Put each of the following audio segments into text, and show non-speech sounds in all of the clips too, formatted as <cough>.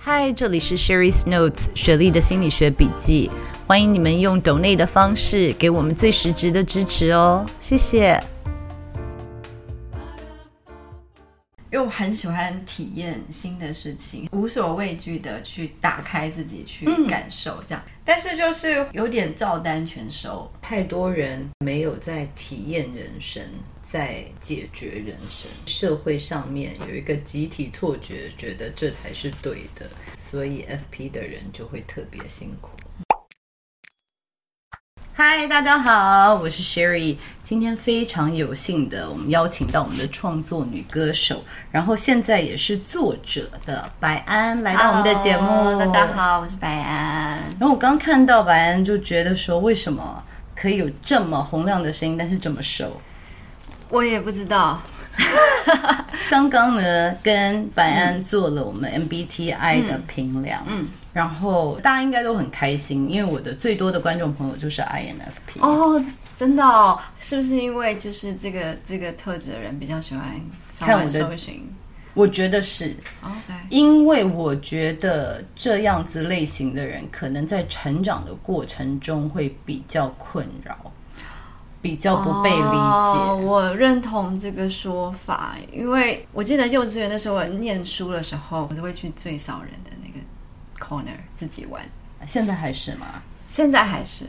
嗨，这里是 Sherry's Notes 雪莉的心理学笔记，欢迎你们用 donate 的方式给我们最实质的支持哦，谢谢。因为我很喜欢体验新的事情，无所畏惧的去打开自己去感受，这样。嗯、但是就是有点照单全收，太多人没有在体验人生，在解决人生。社会上面有一个集体错觉，觉得这才是对的，所以 FP 的人就会特别辛苦。嗨，大家好，我是 Sherry。今天非常有幸的，我们邀请到我们的创作女歌手，然后现在也是作者的白安来到我们的节目。Hello, 大家好，我是白安。然后我刚看到白安，就觉得说，为什么可以有这么洪亮的声音，但是这么瘦？我也不知道。<laughs> 刚刚呢，跟白安做了我们 MBTI 的评量，嗯，嗯，然后大家应该都很开心，因为我的最多的观众朋友就是 INFP 哦，真的哦，是不是因为就是这个这个特质的人比较喜欢看我的搜寻？我觉得是因为我觉得这样子类型的人可能在成长的过程中会比较困扰。比较不被理解，oh, 我认同这个说法，因为我记得幼稚园的时候，我念书的时候，我都会去最少人的那个 corner 自己玩。现在还是吗？现在还是。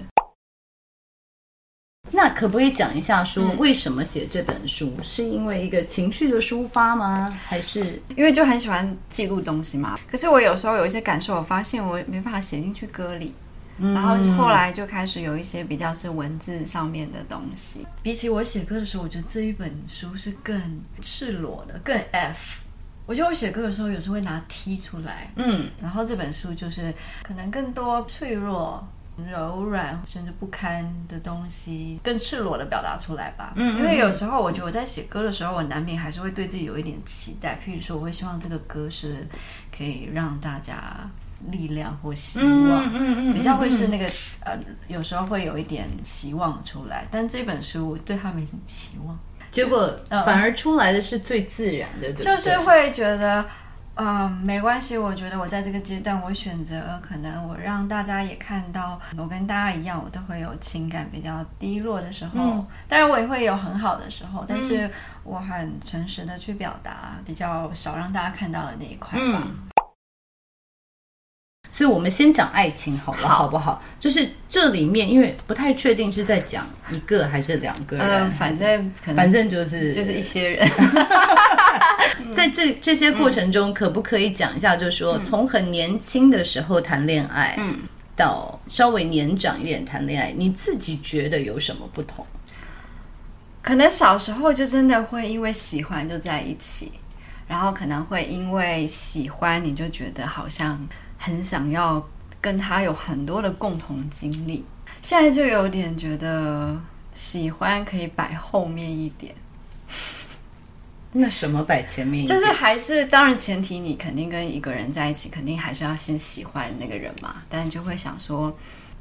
那可不可以讲一下，说为什么写这本书？嗯、是因为一个情绪的抒发吗？还是因为就很喜欢记录东西嘛？可是我有时候有一些感受，我发现我没办法写进去歌里。然后后来就开始有一些比较是文字上面的东西。比起我写歌的时候，我觉得这一本书是更赤裸的，更 F。我觉得我写歌的时候有时候会拿 T 出来，嗯。然后这本书就是可能更多脆弱、柔软甚至不堪的东西，更赤裸的表达出来吧。嗯。因为有时候我觉得我在写歌的时候，我难免还是会对自己有一点期待。譬如说，我会希望这个歌是可以让大家。力量或希望，嗯嗯嗯、比较会是那个呃，有时候会有一点期望出来，但这本书我对他没什么期望，结果反而出来的是最自然的，对，就是会觉得，嗯、呃，没关系。我觉得我在这个阶段，我选择可能我让大家也看到，我跟大家一样，我都会有情感比较低落的时候，嗯、当然我也会有很好的时候，但是我很诚实的去表达，比较少让大家看到的那一块吧。嗯所以，我们先讲爱情好了，好，好不好？就是这里面，因为不太确定是在讲一个还是两个人，嗯、反正反正就是就是一些人。<laughs> 在这这些过程中，可不可以讲一下？就是说，嗯、从很年轻的时候谈恋爱，嗯，到稍微年长一点谈恋爱，你自己觉得有什么不同？可能小时候就真的会因为喜欢就在一起，然后可能会因为喜欢你就觉得好像。很想要跟他有很多的共同经历，现在就有点觉得喜欢可以摆后面一点。那什么摆前面？就是还是当然前提你肯定跟一个人在一起，肯定还是要先喜欢那个人嘛。但就会想说，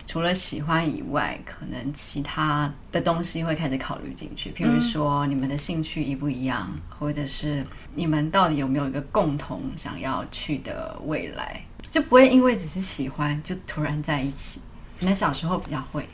除了喜欢以外，可能其他的东西会开始考虑进去，譬如说你们的兴趣一不一样，或者是你们到底有没有一个共同想要去的未来。就不会因为只是喜欢就突然在一起，可能小时候比较会。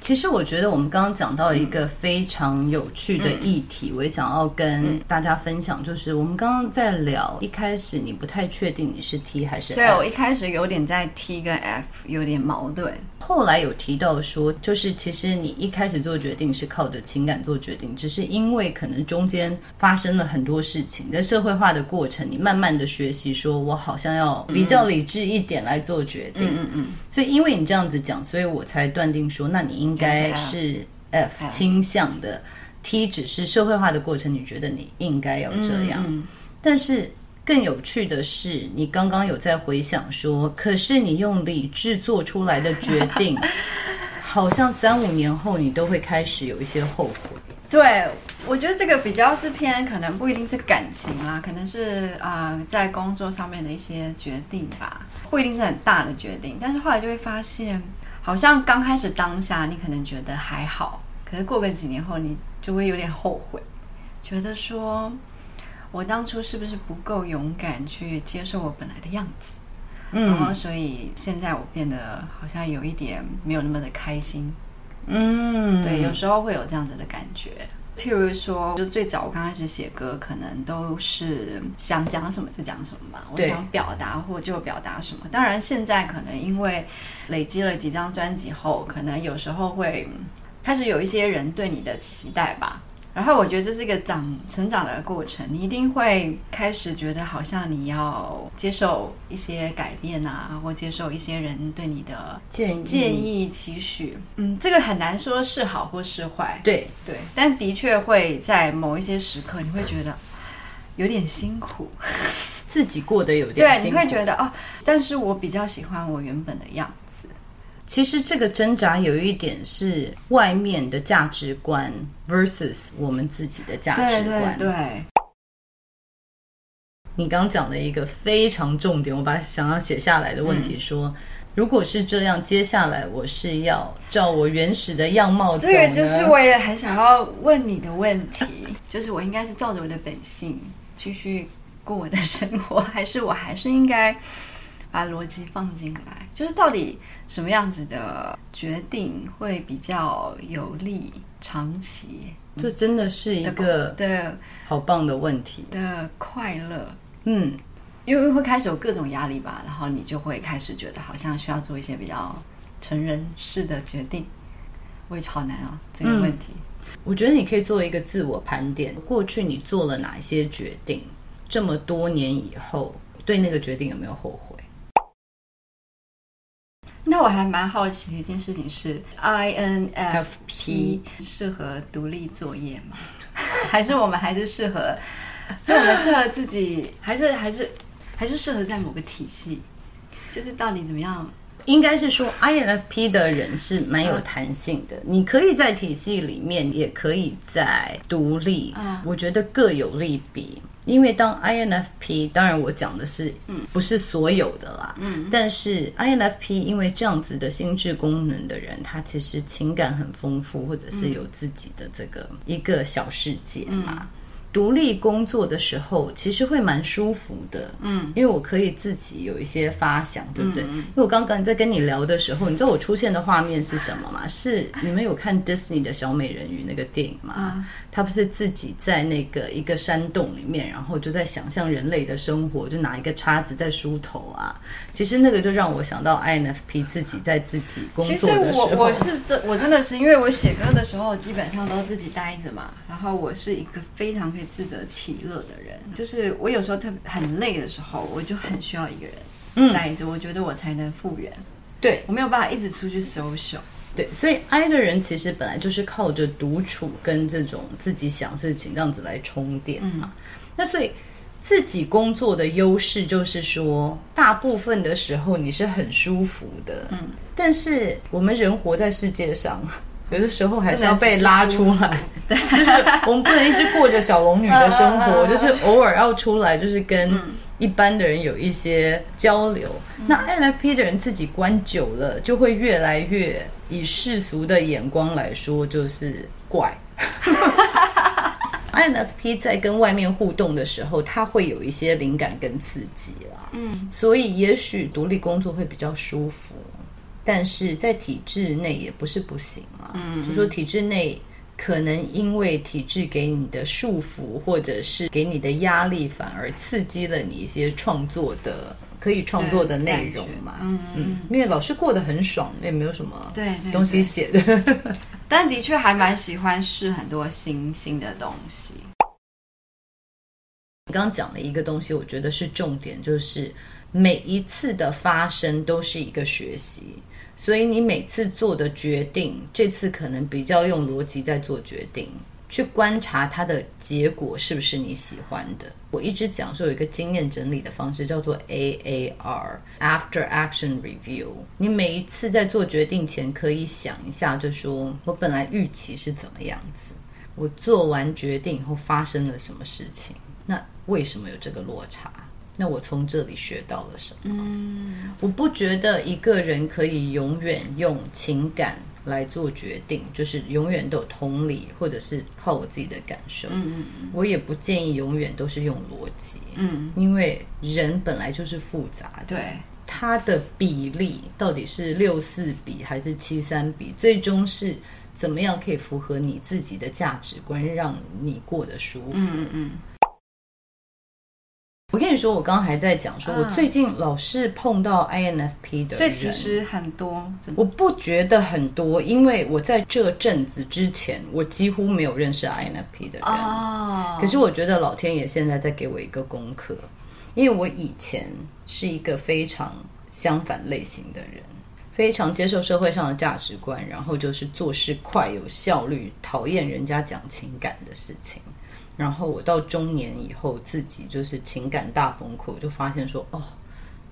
其实我觉得我们刚刚讲到一个非常有趣的议题，嗯、我也想要跟大家分享，就是我们刚刚在聊一开始你不太确定你是 T 还是 F。对，我一开始有点在 T 跟 F 有点矛盾。后来有提到说，就是其实你一开始做决定是靠着情感做决定，只是因为可能中间发生了很多事情，在社会化的过程，你慢慢的学习，说我好像要比较理智一点来做决定。嗯嗯嗯。所以因为你这样子讲，所以我才断定说，那你应该是 F 倾向的，T 只是社会化的过程，你觉得你应该要这样。但是更有趣的是，你刚刚有在回想说，可是你用理智做出来的决定，<laughs> 好像三五年后你都会开始有一些后悔。对，我觉得这个比较是偏，可能不一定是感情啦，可能是呃在工作上面的一些决定吧，不一定是很大的决定。但是后来就会发现，好像刚开始当下你可能觉得还好，可是过个几年后你就会有点后悔，觉得说我当初是不是不够勇敢去接受我本来的样子，嗯，然后所以现在我变得好像有一点没有那么的开心。嗯，对，有时候会有这样子的感觉。譬如说，就最早我刚开始写歌，可能都是想讲什么就讲什么嘛，我想表达或就表达什么。当然，现在可能因为累积了几张专辑后，可能有时候会开始有一些人对你的期待吧。然后我觉得这是一个长成长的过程，你一定会开始觉得好像你要接受一些改变啊，或接受一些人对你的建议、建议期许。嗯，这个很难说是好或是坏。对对，但的确会在某一些时刻，你会觉得有点辛苦，自己过得有点辛苦。对，你会觉得哦，但是我比较喜欢我原本的样子。其实这个挣扎有一点是外面的价值观 versus 我们自己的价值观。对对对。你刚讲的一个非常重点，我把想要写下来的问题说：嗯、如果是这样，接下来我是要照我原始的样貌走？这个就是我也很想要问你的问题，<laughs> 就是我应该是照着我的本性继续过我的生活，还是我还是应该？把逻辑放进来，就是到底什么样子的决定会比较有利长期？这真的是一个的好棒的问题的快乐。嗯，因为会开始有各种压力吧，然后你就会开始觉得好像需要做一些比较成人式的决定。我也好难啊，这个问题。嗯，我觉得你可以做一个自我盘点，过去你做了哪些决定？这么多年以后，对那个决定有没有后悔？那我还蛮好奇的一件事情是，INFP 适合独立作业吗？<laughs> 还是我们还是适合？就我们适合自己，还是还是还是适合在某个体系？就是到底怎么样？应该是说，INFP 的人是蛮有弹性的，你可以在体系里面，也可以在独立。我觉得各有利弊。因为当 INFP，当然我讲的是，嗯，不是所有的啦，嗯，但是 INFP 因为这样子的心智功能的人，他其实情感很丰富，或者是有自己的这个一个小世界嘛。嗯独立工作的时候，其实会蛮舒服的，嗯，因为我可以自己有一些发想，对不对？嗯、因为我刚刚在跟你聊的时候，你知道我出现的画面是什么吗？是你们有看 Disney 的小美人鱼那个电影吗？嗯、他不是自己在那个一个山洞里面，然后就在想象人类的生活，就拿一个叉子在梳头啊。其实那个就让我想到 INFP 自己在自己工作的时候。其实我我是真我真的是因为我写歌的时候基本上都自己待着嘛，然后我是一个非常可以。自得其乐的人，就是我有时候特别很累的时候，我就很需要一个人带着，我觉得我才能复原。对，我没有办法一直出去 social。对，所以 I 的人其实本来就是靠着独处跟这种自己想事情这样子来充电嘛。嗯、那所以自己工作的优势就是说，大部分的时候你是很舒服的。嗯，但是我们人活在世界上。有的时候还是要被拉出来，<laughs> 就是我们不能一直过着小龙女的生活，就是偶尔要出来，就是跟一般的人有一些交流。那 INFP 的人自己关久了，就会越来越以世俗的眼光来说，就是怪。<laughs> <laughs> INFP 在跟外面互动的时候，他会有一些灵感跟刺激啦，嗯，所以也许独立工作会比较舒服。但是在体制内也不是不行嘛，嗯，就说体制内可能因为体制给你的束缚，或者是给你的压力，反而刺激了你一些创作的可以创作的内容嘛，嗯嗯，因为老师过得很爽，也没有什么对东西写。的，对对对。但的确还蛮喜欢试很多新新的东西。你刚刚讲的一个东西，我觉得是重点，就是每一次的发生都是一个学习。所以你每次做的决定，这次可能比较用逻辑在做决定，去观察它的结果是不是你喜欢的。我一直讲说有一个经验整理的方式叫做 AAR（After Action Review）。你每一次在做决定前，可以想一下，就说我本来预期是怎么样子，我做完决定以后发生了什么事情，那为什么有这个落差？那我从这里学到了什么？嗯，我不觉得一个人可以永远用情感。来做决定，就是永远都有同理，或者是靠我自己的感受。嗯嗯，我也不建议永远都是用逻辑。嗯，因为人本来就是复杂的。对，它的比例到底是六四比还是七三比，最终是怎么样可以符合你自己的价值观，让你过得舒服。嗯嗯嗯。我跟你说，我刚刚还在讲，说我最近老是碰到 INFP 的人，所以其实很多，我不觉得很多，因为我在这阵子之前，我几乎没有认识 INFP 的人。哦，可是我觉得老天爷现在在给我一个功课，因为我以前是一个非常相反类型的人，非常接受社会上的价值观，然后就是做事快、有效率，讨厌人家讲情感的事情。然后我到中年以后，自己就是情感大崩溃，我就发现说，哦，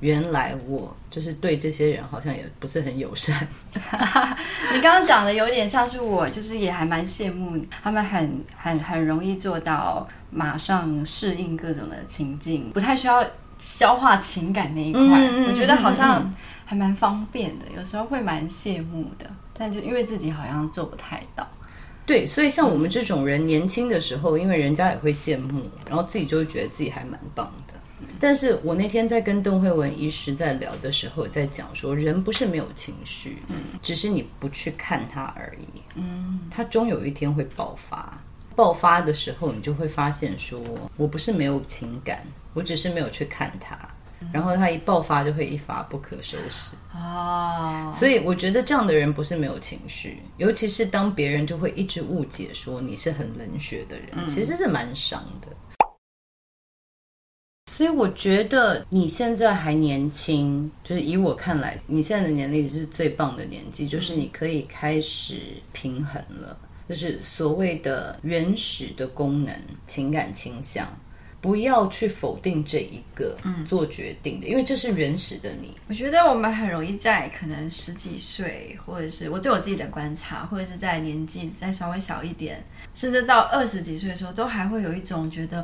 原来我就是对这些人好像也不是很友善。<laughs> 你刚刚讲的有点像是我，就是也还蛮羡慕他们很，很很很容易做到马上适应各种的情境，不太需要消化情感那一块。嗯、我觉得好像还蛮方便的，有时候会蛮羡慕的，但就因为自己好像做不太到。对，所以像我们这种人，年轻的时候，因为人家也会羡慕，然后自己就会觉得自己还蛮棒的。但是我那天在跟邓惠文医师在聊的时候，在讲说，人不是没有情绪，嗯，只是你不去看它而已，嗯，它终有一天会爆发。爆发的时候，你就会发现说，我不是没有情感，我只是没有去看它。然后他一爆发就会一发不可收拾。啊，所以我觉得这样的人不是没有情绪，尤其是当别人就会一直误解说你是很冷血的人，嗯、其实是蛮伤的。所以我觉得你现在还年轻，就是以我看来，你现在的年龄是最棒的年纪，就是你可以开始平衡了，就是所谓的原始的功能、情感倾向。不要去否定这一个做决定的，嗯、因为这是原始的你。我觉得我们很容易在可能十几岁，或者是我对我自己的观察，或者是在年纪再稍微小一点，甚至到二十几岁的时候，都还会有一种觉得，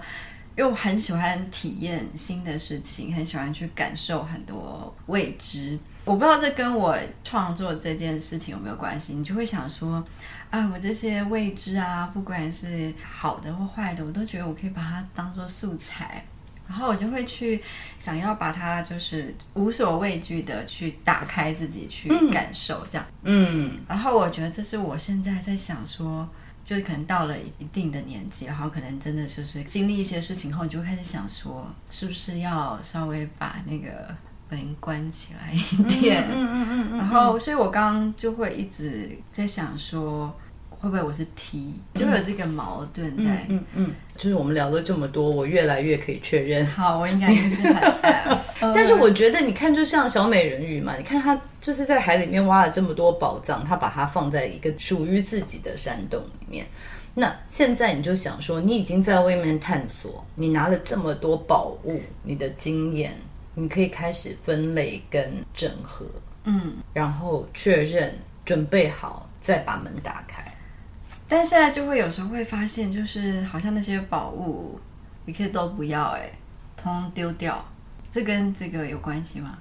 又很喜欢体验新的事情，很喜欢去感受很多未知。我不知道这跟我创作这件事情有没有关系，你就会想说。啊，我这些未知啊，不管是好的或坏的，我都觉得我可以把它当做素材，然后我就会去想要把它就是无所畏惧的去打开自己去感受这样。嗯，然后我觉得这是我现在在想说，就是可能到了一定的年纪，然后可能真的就是经历一些事情后，你就开始想说，是不是要稍微把那个门关起来一点？嗯嗯嗯嗯。然后，所以我刚刚就会一直在想说。会不会我是 T，就会有这个矛盾在？嗯嗯，嗯，就是我们聊了这么多，我越来越可以确认。<laughs> 好，我应该就是很 F。<laughs> 但是我觉得，你看，就像小美人鱼嘛，你看她就是在海里面挖了这么多宝藏，她把它放在一个属于自己的山洞里面。那现在你就想说，你已经在外面探索，你拿了这么多宝物，你的经验，你可以开始分类跟整合，嗯，然后确认，准备好，再把门打开。但现在就会有时候会发现，就是好像那些宝物，你可以都不要哎，通通丢掉。这跟这个有关系吗？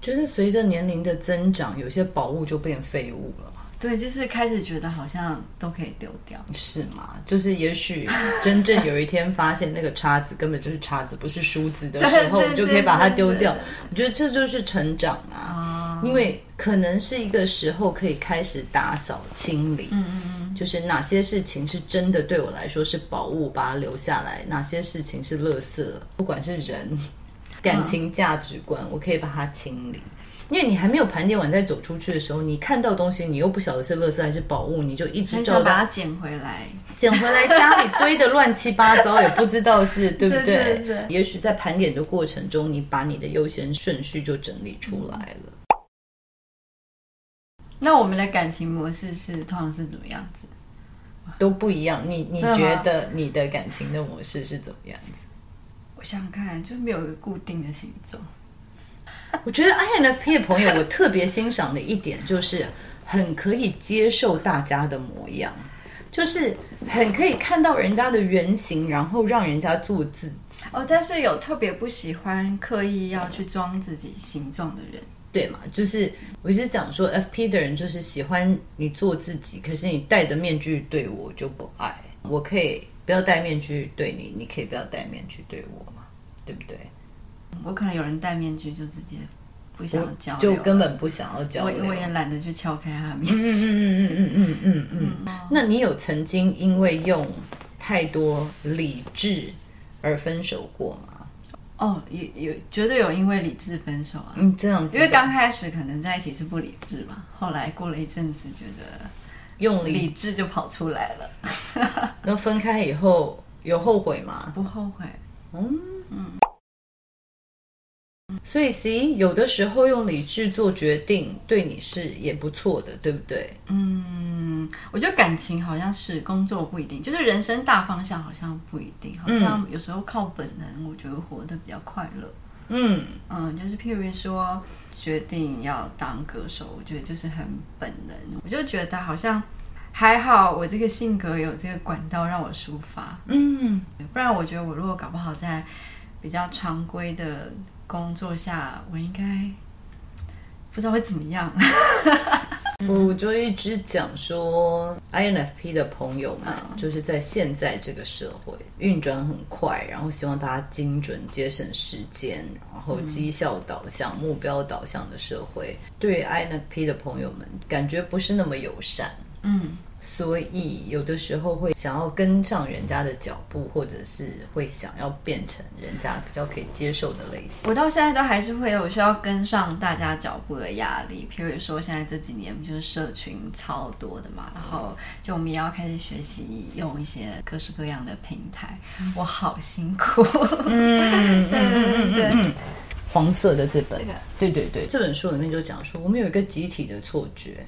就是随着年龄的增长，有些宝物就变废物了。对，就是开始觉得好像都可以丢掉，是吗？就是也许真正有一天发现那个叉子根本就是叉子，不是梳子的时候，你就可以把它丢掉。我觉得这就是成长啊，哦、因为可能是一个时候可以开始打扫清理。嗯嗯嗯。就是哪些事情是真的对我来说是宝物，把它留下来；哪些事情是垃圾，不管是人、感情、价值观，我可以把它清理。因为你还没有盘点完，再走出去的时候，你看到东西，你又不晓得是垃圾还是宝物，你就一直照把它捡回来，捡回来家里堆的乱七八糟，也不知道是 <laughs> 对不对？对对对。也许在盘点的过程中，你把你的优先顺序就整理出来了。那我们的感情模式是通常是怎么样子？都不一样。你你觉得你的感情的模式是怎么样子？我想想看，就没有一个固定的形状。<laughs> 我觉得 INFP 的朋友，我特别欣赏的一点就是很可以接受大家的模样，就是很可以看到人家的原型，然后让人家做自己。哦，但是有特别不喜欢刻意要去装自己形状的人，对嘛？就是我一直讲说，FP 的人就是喜欢你做自己，可是你戴的面具对我就不爱。我可以不要戴面具对你，你可以不要戴面具对我嘛？对不对？我可能有人戴面具就直接不想交流，就根本不想要交流。我我也懒得去敲开他面具。嗯嗯嗯嗯嗯嗯嗯。那你有曾经因为用太多理智而分手过吗？哦，有有，绝对有因为理智分手啊。嗯，这样子。因为刚开始可能在一起是不理智嘛，后来过了一阵子，觉得用理智就跑出来了。<laughs> 那分开以后有后悔吗？不后悔。嗯嗯。所以，C 有的时候用理智做决定，对你是也不错的，对不对？嗯，我觉得感情好像是，工作不一定，就是人生大方向好像不一定，好像有时候靠本能，我觉得活得比较快乐。嗯嗯，就是譬如说决定要当歌手，我觉得就是很本能，我就觉得好像还好，我这个性格有这个管道让我抒发。嗯，不然我觉得我如果搞不好在比较常规的。工作下，我应该不知道会怎么样。<laughs> 我就一直讲说，INFP 的朋友们，就是在现在这个社会运转很快，然后希望大家精准、节省时间，然后绩效导向、目标导向的社会，对 INFP 的朋友们，感觉不是那么友善。嗯。所以有的时候会想要跟上人家的脚步，或者是会想要变成人家比较可以接受的类型。我到现在都还是会有需要跟上大家脚步的压力。譬如说，现在这几年不就是社群超多的嘛，然后就我们也要开始学习用一些各式各样的平台。我好辛苦。嗯，<laughs> 对对对对。黄色的这本，对对对，这本书里面就讲说，我们有一个集体的错觉。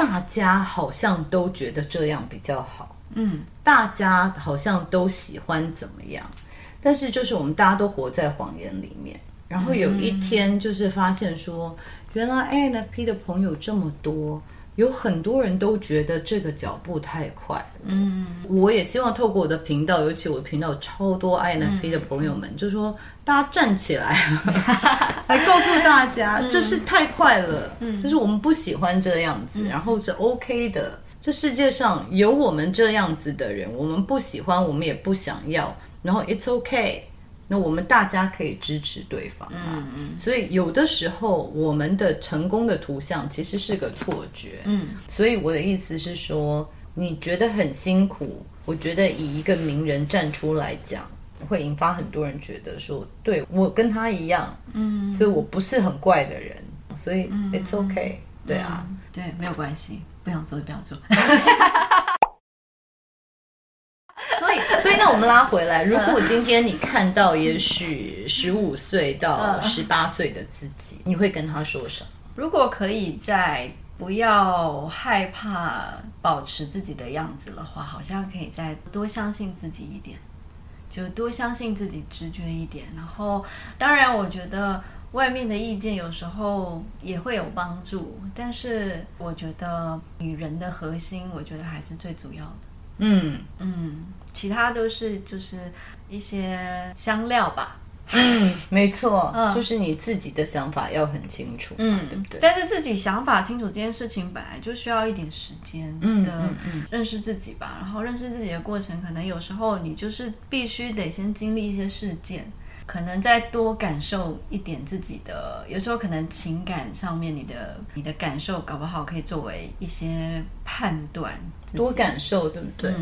大家好像都觉得这样比较好，嗯，大家好像都喜欢怎么样，但是就是我们大家都活在谎言里面。然后有一天就是发现说，原来 INFP 的朋友这么多。有很多人都觉得这个脚步太快了。嗯，我也希望透过我的频道，尤其我的频道超多 INFP 的朋友们，嗯、就是说大家站起来，<laughs> 来告诉大家，这是太快了。嗯，就是我们不喜欢这样子，嗯、然后是 OK 的。这世界上有我们这样子的人，我们不喜欢，我们也不想要，然后 It's OK。那我们大家可以支持对方嘛？嗯嗯。所以有的时候我们的成功的图像其实是个错觉。嗯。所以我的意思是说，你觉得很辛苦，我觉得以一个名人站出来讲，会引发很多人觉得说，对，我跟他一样。嗯。所以我不是很怪的人，所以 it's okay。对啊。对，没有关系，不想做就不要做。所以，那我们拉回来，如果今天你看到也许十五岁到十八岁的自己，你会跟他说什么？如果可以再不要害怕保持自己的样子的话，好像可以再多相信自己一点，就多相信自己直觉一点。然后，当然，我觉得外面的意见有时候也会有帮助，但是我觉得女人的核心，我觉得还是最主要的。嗯嗯。其他都是就是一些香料吧。嗯，没错，嗯，就是你自己的想法要很清楚，嗯，对不对？但是自己想法清楚这件事情本来就需要一点时间的认识自己吧。嗯嗯嗯，然后认识自己的过程，可能有时候你就是必须得先经历一些事件，可能再多感受一点自己的。有时候可能情感上面，你的你的感受搞不好可以作为一些判断。多感受，对不对？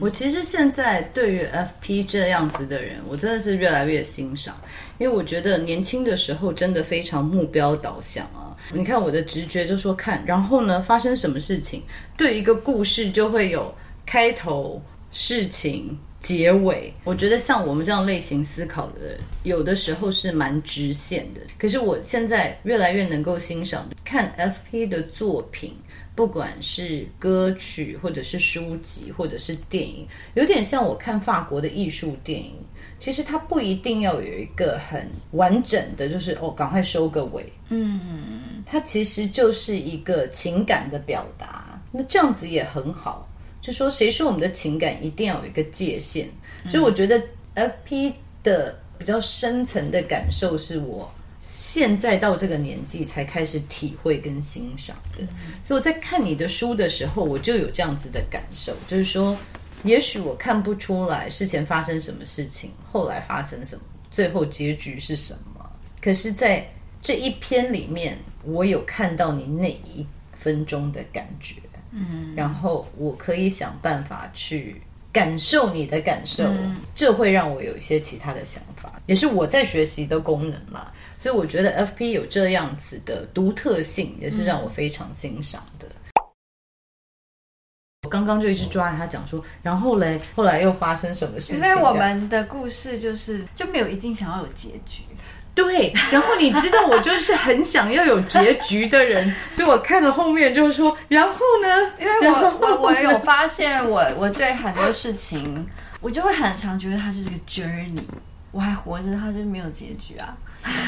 我其实现在对于 FP 这样子的人，我真的是越来越欣赏，因为我觉得年轻的时候真的非常目标导向啊。你看我的直觉就说看，然后呢，发生什么事情，对一个故事就会有开头、事情、结尾。我觉得像我们这样类型思考的人，有的时候是蛮直线的。可是我现在越来越能够欣赏看 FP 的作品。不管是歌曲，或者是书籍，或者是电影，有点像我看法国的艺术电影。其实它不一定要有一个很完整的，就是哦，赶快收个尾。嗯，它其实就是一个情感的表达。那这样子也很好。就说谁说我们的情感一定要有一个界限？所以我觉得 FP 的比较深层的感受是我。现在到这个年纪才开始体会跟欣赏的，所以我在看你的书的时候，我就有这样子的感受，就是说，也许我看不出来事前发生什么事情，后来发生什么，最后结局是什么，可是在这一篇里面，我有看到你那一分钟的感觉，嗯，然后我可以想办法去感受你的感受，这会让我有一些其他的想法，也是我在学习的功能嘛。所以我觉得 FP 有这样子的独特性，也是让我非常欣赏的。嗯、我刚刚就一直抓着他讲说，然后嘞，后来又发生什么事情？因为我们的故事就是就没有一定想要有结局。对，然后你知道我就是很想要有结局的人，<laughs> 所以我看了后面就是说，然后呢？因为我我我有发现我，我我对很多事情，我就会很常觉得它就是个 journey，我还活着，它就没有结局啊。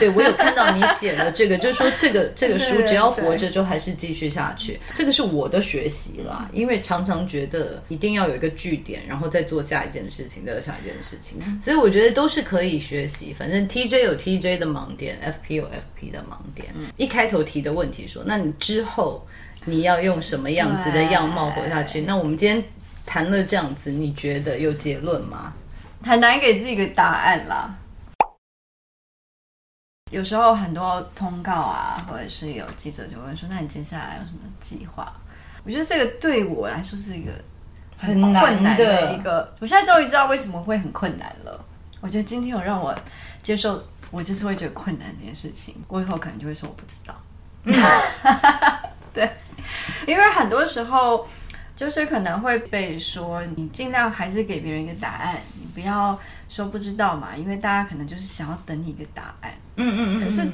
对，我有看到你写的这个，<laughs> 就是说这个这个书只要活着就还是继续下去，这个是我的学习啦。因为常常觉得一定要有一个据点，然后再做下一件事情，再做下一件事情，所以我觉得都是可以学习。反正 TJ 有 TJ 的盲点，FP 有 FP 的盲点。一开头提的问题说，那你之后你要用什么样子的样貌活下去？那我们今天谈了这样子，你觉得有结论吗？很难给自己一个答案啦。有时候很多通告啊，或者是有记者就问说：“那你接下来有什么计划？”我觉得这个对我来说是一个很困难的一个。我现在终于知道为什么会很困难了。我觉得今天有让我接受，我就是会觉得困难这件事情。我以后可能就会说我不知道。<laughs> 对，因为很多时候就是可能会被说，你尽量还是给别人一个答案，你不要说不知道嘛，因为大家可能就是想要等你一个答案。嗯嗯嗯，可是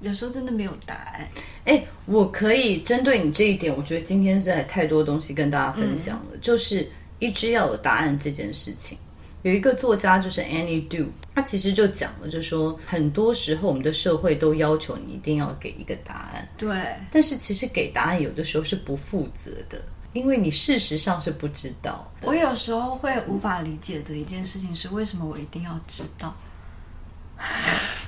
有时候真的没有答案。哎，我可以针对你这一点，我觉得今天实在太多东西跟大家分享了。嗯、就是一直要有答案这件事情，有一个作家就是 Annie Do，他其实就讲了，就说很多时候我们的社会都要求你一定要给一个答案，对。但是其实给答案有的时候是不负责的，因为你事实上是不知道。我有时候会无法理解的一件事情是，为什么我一定要知道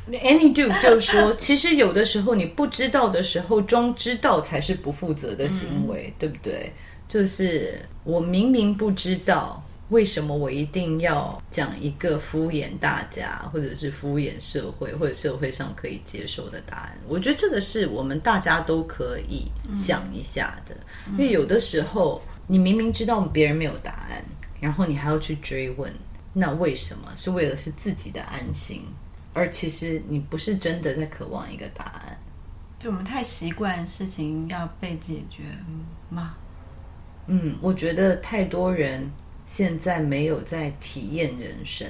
？Any do 就是说，<laughs> 其实有的时候你不知道的时候，装知道才是不负责的行为，嗯、对不对？就是我明明不知道，为什么我一定要讲一个敷衍大家，或者是敷衍社会，或者社会上可以接受的答案？我觉得这个是我们大家都可以想一下的，嗯、因为有的时候你明明知道别人没有答案，然后你还要去追问，那为什么？是为了是自己的安心。而其实你不是真的在渴望一个答案，就我们太习惯事情要被解决吗？嗯，我觉得太多人现在没有在体验人生，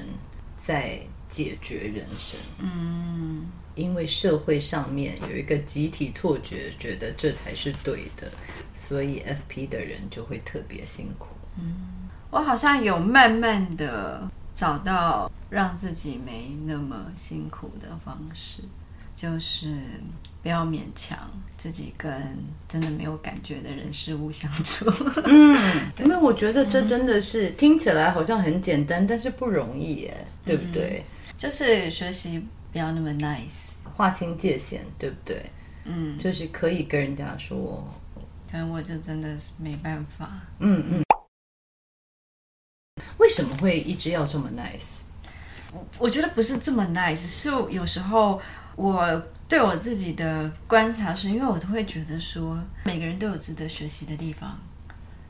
在解决人生。嗯，因为社会上面有一个集体错觉，觉得这才是对的，所以 FP 的人就会特别辛苦。嗯，我好像有慢慢的。找到让自己没那么辛苦的方式，就是不要勉强自己跟真的没有感觉的人事物相处。<laughs> 嗯，因为我觉得这真的是、嗯、听起来好像很简单，但是不容易耶，对不对？嗯、就是学习不要那么 nice，划清界限，对不对？嗯，就是可以跟人家说，但我就真的是没办法。嗯嗯。为什么会一直要这么 nice？我我觉得不是这么 nice，是有时候我对我自己的观察是，因为我都会觉得说，每个人都有值得学习的地方，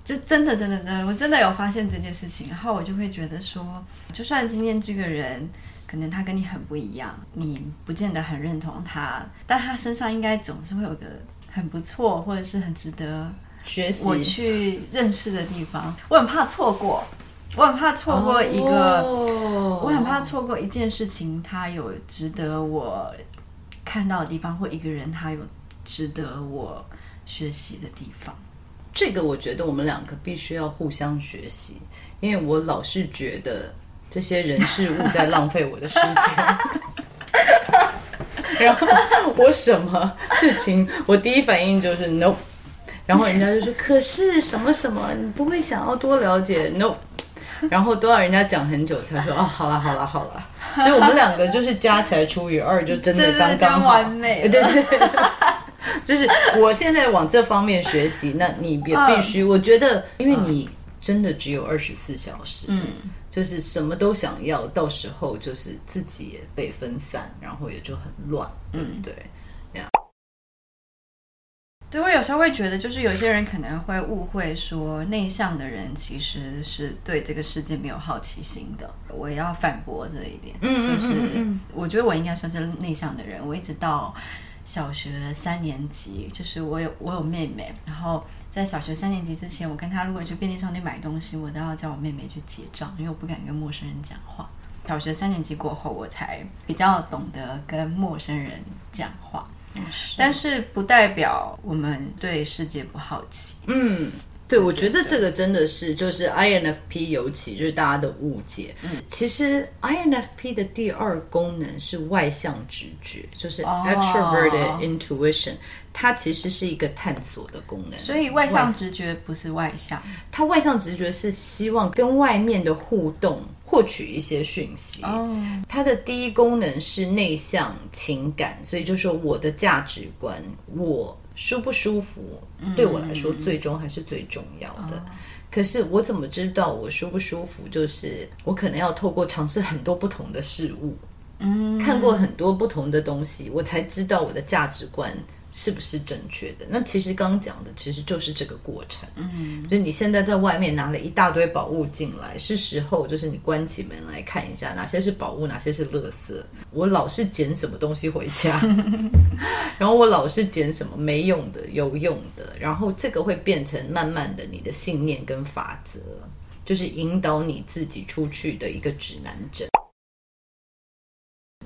就真的真的真的，我真的有发现这件事情，然后我就会觉得说，就算今天这个人可能他跟你很不一样，你不见得很认同他，但他身上应该总是会有个很不错或者是很值得学习我去认识的地方，我很怕错过。我很怕错过一个我很怕错过一件事情，它有值得我看到的地方，或一个人他有值得我学习的地方。这个我觉得我们两个必须要互相学习，因为我老是觉得这些人事物在浪费我的时间。<laughs> 然后我什么事情，我第一反应就是 no，然后人家就说可是什么什么，你不会想要多了解 no，然后都要人家讲很久才说哦，好了好了好了，所以我们两个就是加起来除以二，就真的刚刚好，完美，对对对。<laughs> 就是我现在往这方面学习，那你也必须，我觉得，因为你真的只有二十四小时，嗯，就是什么都想要，到时候就是自己也被分散，然后也就很乱，嗯，对。对，我有时候会觉得，就是有些人可能会误会说，内向的人其实是对这个世界没有好奇心的。我也要反驳这一点，嗯，就是我觉得我应该算是内向的人，我一直到。小学三年级，就是我有我有妹妹，然后在小学三年级之前，我跟她如果去便利商店买东西，我都要叫我妹妹去结账，因为我不敢跟陌生人讲话。小学三年级过后，我才比较懂得跟陌生人讲话，是但是不代表我们对世界不好奇。嗯。对，我觉得这个真的是就是 INFP 尤其就是大家的误解。嗯，其实 INFP 的第二功能是外向直觉，就是 extroverted intuition，它其实是一个探索的功能。所以外向直觉不是外向，它外向直觉是希望跟外面的互动获取一些讯息。哦，它的第一功能是内向情感，所以就是说我的价值观我。舒不舒服，对我来说最终还是最重要的。嗯、可是我怎么知道我舒不舒服？就是我可能要透过尝试很多不同的事物，嗯，看过很多不同的东西，我才知道我的价值观。是不是正确的？那其实刚刚讲的其实就是这个过程。嗯，就是你现在在外面拿了一大堆宝物进来，是时候就是你关起门来看一下哪些是宝物，哪些是垃圾。我老是捡什么东西回家，<laughs> 然后我老是捡什么没用的、有用的，然后这个会变成慢慢的你的信念跟法则，就是引导你自己出去的一个指南针。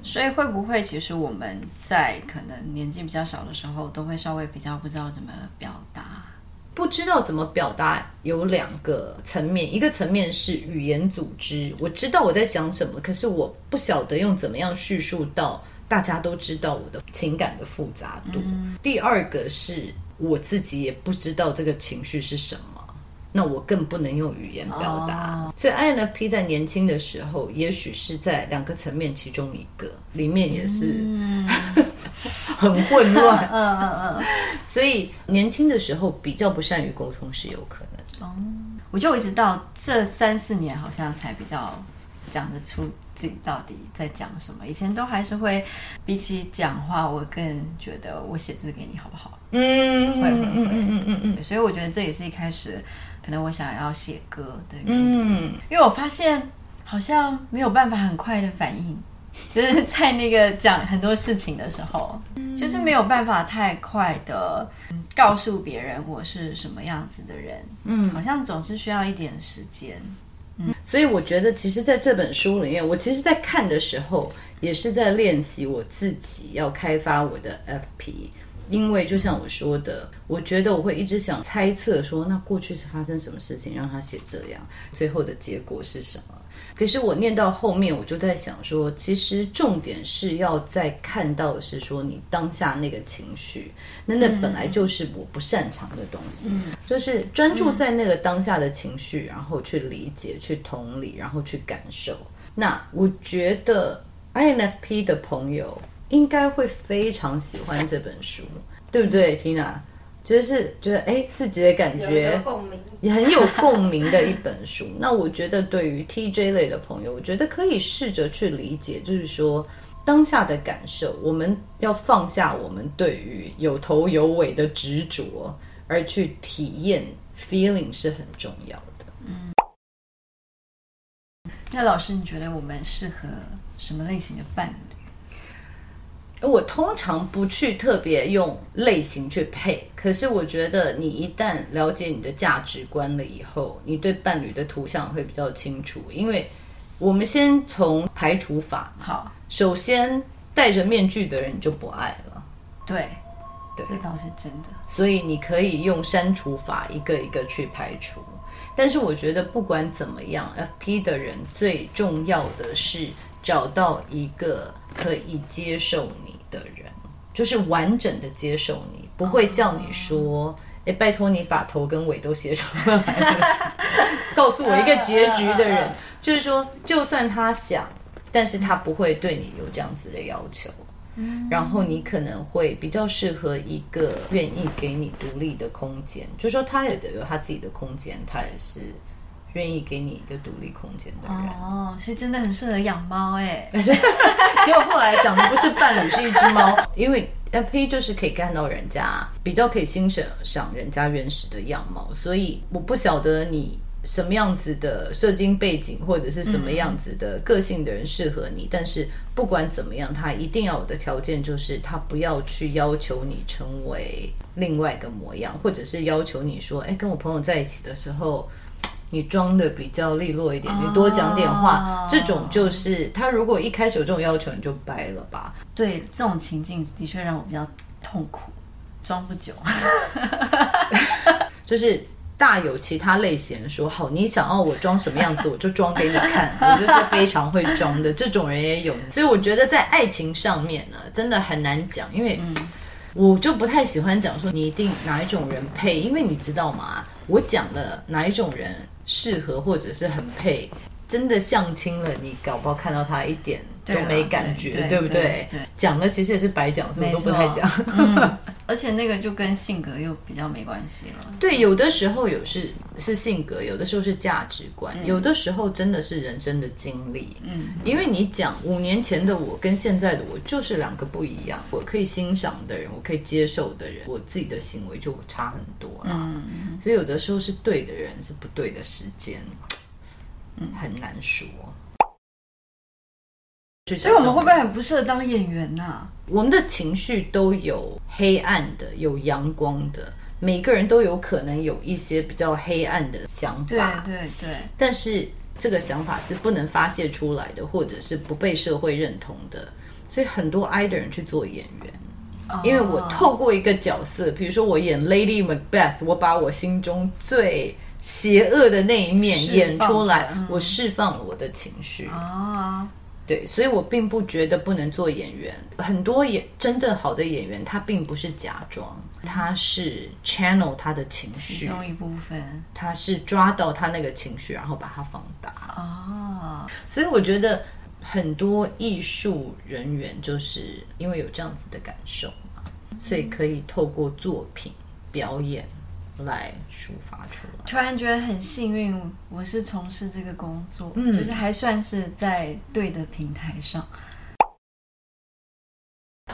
所以会不会，其实我们在可能年纪比较小的时候，都会稍微比较不知道怎么表达？不知道怎么表达有两个层面，一个层面是语言组织，我知道我在想什么，可是我不晓得用怎么样叙述到大家都知道我的情感的复杂度。嗯。第二个是我自己也不知道这个情绪是什么。那我更不能用语言表达，oh. 所以 INFP 在年轻的时候，也许是在两个层面其中一个里面也是、mm. <laughs> 很混乱，<laughs> 嗯嗯嗯，所以年轻的时候比较不善于沟通是有可能。哦，oh. 我就一直到这三四年，好像才比较讲得出自己到底在讲什么。以前都还是会比起讲话，我更觉得我写字给你好不好？嗯，会会会，嗯嗯嗯嗯，所以我觉得这也是一开始。可能我想要写歌的原因，嗯，因为我发现好像没有办法很快的反应，<laughs> 就是在那个讲很多事情的时候，嗯，就是没有办法太快的告诉别人我是什么样子的人，嗯，好像总是需要一点时间，嗯，所以我觉得其实在这本书里面，我其实在看的时候也是在练习我自己要开发我的 FP。因为就像我说的，我觉得我会一直想猜测说，那过去是发生什么事情让他写这样，最后的结果是什么？可是我念到后面，我就在想说，其实重点是要在看到的是说你当下那个情绪，那那本来就是我不擅长的东西，嗯、就是专注在那个当下的情绪，然后去理解、去同理，然后去感受。那我觉得 INFP 的朋友。应该会非常喜欢这本书，对不对，Tina？就是觉得哎，自己的感觉也很有共鸣的一本书。<laughs> 那我觉得对于 TJ 类的朋友，我觉得可以试着去理解，就是说当下的感受，我们要放下我们对于有头有尾的执着，而去体验 feeling 是很重要的。嗯。那老师，你觉得我们适合什么类型的伴侣？我通常不去特别用类型去配，可是我觉得你一旦了解你的价值观了以后，你对伴侣的图像会比较清楚。因为我们先从排除法，好，首先戴着面具的人你就不爱了，对，对，这倒是真的。所以你可以用删除法一个一个去排除。但是我觉得不管怎么样，FP 的人最重要的是找到一个可以接受你的人，就是完整的接受你，不会叫你说：“哎，拜托你把头跟尾都写出来，<laughs> 告诉我一个结局的人。”就是说，就算他想，但是他不会对你有这样子的要求。然后你可能会比较适合一个愿意给你独立的空间，就是说他也得有他自己的空间，他也是愿意给你一个独立空间的人。哦，所以真的很适合养猫哎。<laughs> 结果后来讲的不是伴侣，是一只猫，<laughs> 因为 FP 就是可以看到人家比较可以欣赏上人家原始的样貌，所以我不晓得你。什么样子的社经背景，或者是什么样子的个性的人适合你？嗯、但是不管怎么样，他一定要有的条件就是，他不要去要求你成为另外一个模样，或者是要求你说，哎，跟我朋友在一起的时候，你装的比较利落一点，你多讲点话。哦、这种就是他如果一开始有这种要求，你就掰了吧。对，这种情境的确让我比较痛苦，装不久，<laughs> <laughs> 就是。大有其他类型说好，你想要我装什么样子，我就装给你看。<laughs> 我就是非常会装的，这种人也有。所以我觉得在爱情上面呢，真的很难讲，因为我就不太喜欢讲说你一定哪一种人配，因为你知道吗？我讲的哪一种人适合或者是很配，真的相亲了，你搞不好看到他一点都没感觉，对，不对？对对讲了其实也是白讲，所以我都不太讲。嗯 <laughs> 而且那个就跟性格又比较没关系了。对，有的时候有是是性格，有的时候是价值观，嗯、有的时候真的是人生的经历。嗯，因为你讲五年前的我跟现在的我就是两个不一样。我可以欣赏的人，我可以接受的人，我自己的行为就差很多了。嗯，所以有的时候是对的人，是不对的时间，嗯，很难说。所以我们会不会很不适合当演员呢、啊？我们的情绪都有黑暗的，有阳光的，每个人都有可能有一些比较黑暗的想法。对对对。但是这个想法是不能发泄出来的，或者是不被社会认同的。所以很多 I 的人去做演员，哦、因为我透过一个角色，比如说我演 Lady Macbeth，我把我心中最邪恶的那一面演出来，嗯、我释放了我的情绪。哦对，所以我并不觉得不能做演员。很多演真的好的演员，他并不是假装，他是 channel 他的情绪，其中一部分，他是抓到他那个情绪，然后把它放大。哦，所以我觉得很多艺术人员就是因为有这样子的感受嘛，所以可以透过作品表演。来抒发出来，突然觉得很幸运，我是从事这个工作，嗯，就是还算是在对的平台上。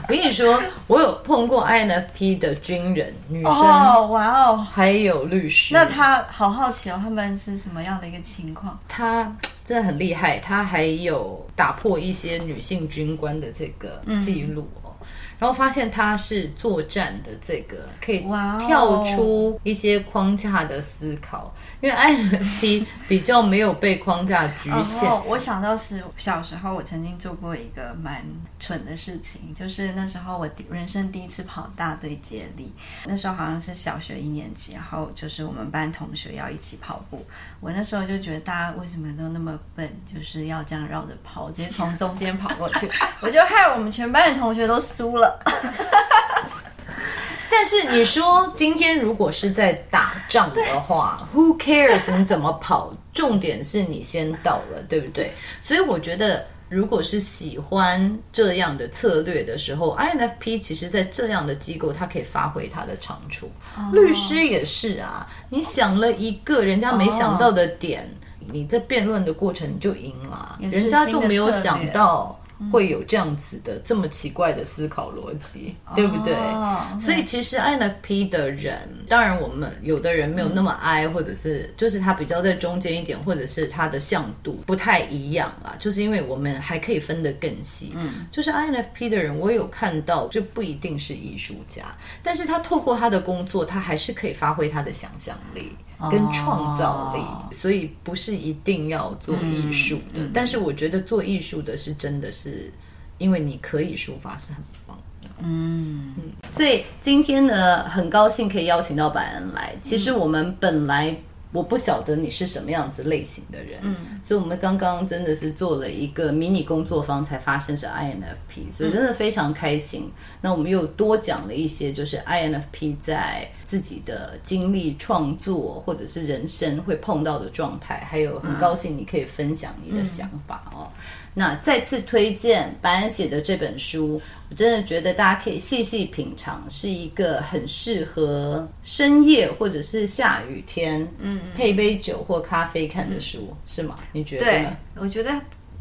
我跟你说，我有碰过 INFP 的军人女生，哦，哇哦，还有律师。那他好好奇哦，他们是什么样的一个情况？他真的很厉害，他还有打破一些女性军官的这个记录。嗯然后发现他是作战的这个可以跳出一些框架的思考.因为 INFP 比较没有被框架局限。哦，我想到是小时候我曾经做过一个蛮蠢的事情，就是那时候我人生第一次跑大队接力，那时候好像是小学一年级，然后就是我们班同学要一起跑步，我那时候就觉得大家为什么都那么笨，就是要这样绕着跑，直接从中间跑过去，我就害我们全班的同学都输了。但是你说今天如果是在打仗的话，Who cares？你怎么跑？重点是你先到了，对不对？所以我觉得，如果是喜欢这样的策略的时候，INFP 其实在这样的机构，他可以发挥他的长处。Oh. 律师也是啊，你想了一个人家没想到的点，oh. 你在辩论的过程你就赢了，人家就没有想到。会有这样子的这么奇怪的思考逻辑，对不对？哦、所以其实 INFP 的人，当然我们有的人没有那么 I，、嗯、或者是就是他比较在中间一点，或者是他的向度不太一样啊。就是因为我们还可以分得更细。嗯，就是 INFP 的人，我有看到就不一定是艺术家，但是他透过他的工作，他还是可以发挥他的想象力。跟创造力，哦、所以不是一定要做艺术的。嗯嗯、但是我觉得做艺术的是真的是，因为你可以抒发是很棒的。嗯嗯，所以今天呢，很高兴可以邀请到百恩来。其实我们本来。我不晓得你是什么样子类型的人，嗯，所以我们刚刚真的是做了一个迷你工作坊，才发现是 INFP，所以真的非常开心。嗯、那我们又多讲了一些，就是 INFP 在自己的经历、创作或者是人生会碰到的状态，还有很高兴你可以分享你的想法哦。嗯那再次推荐白安写的这本书，我真的觉得大家可以细细品尝，是一个很适合深夜或者是下雨天，嗯，嗯，配杯酒或咖啡看的书，嗯、是吗？你觉得？对，我觉得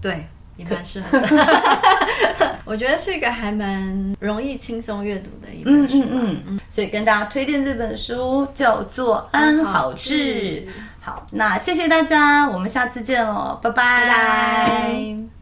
对，也蛮适合的。<laughs> 我觉得是一个还蛮容易轻松阅读的一本书，嗯嗯，嗯，所以跟大家推荐这本书叫做《安好志》。好，那谢谢大家，我们下次见喽，拜拜。拜拜。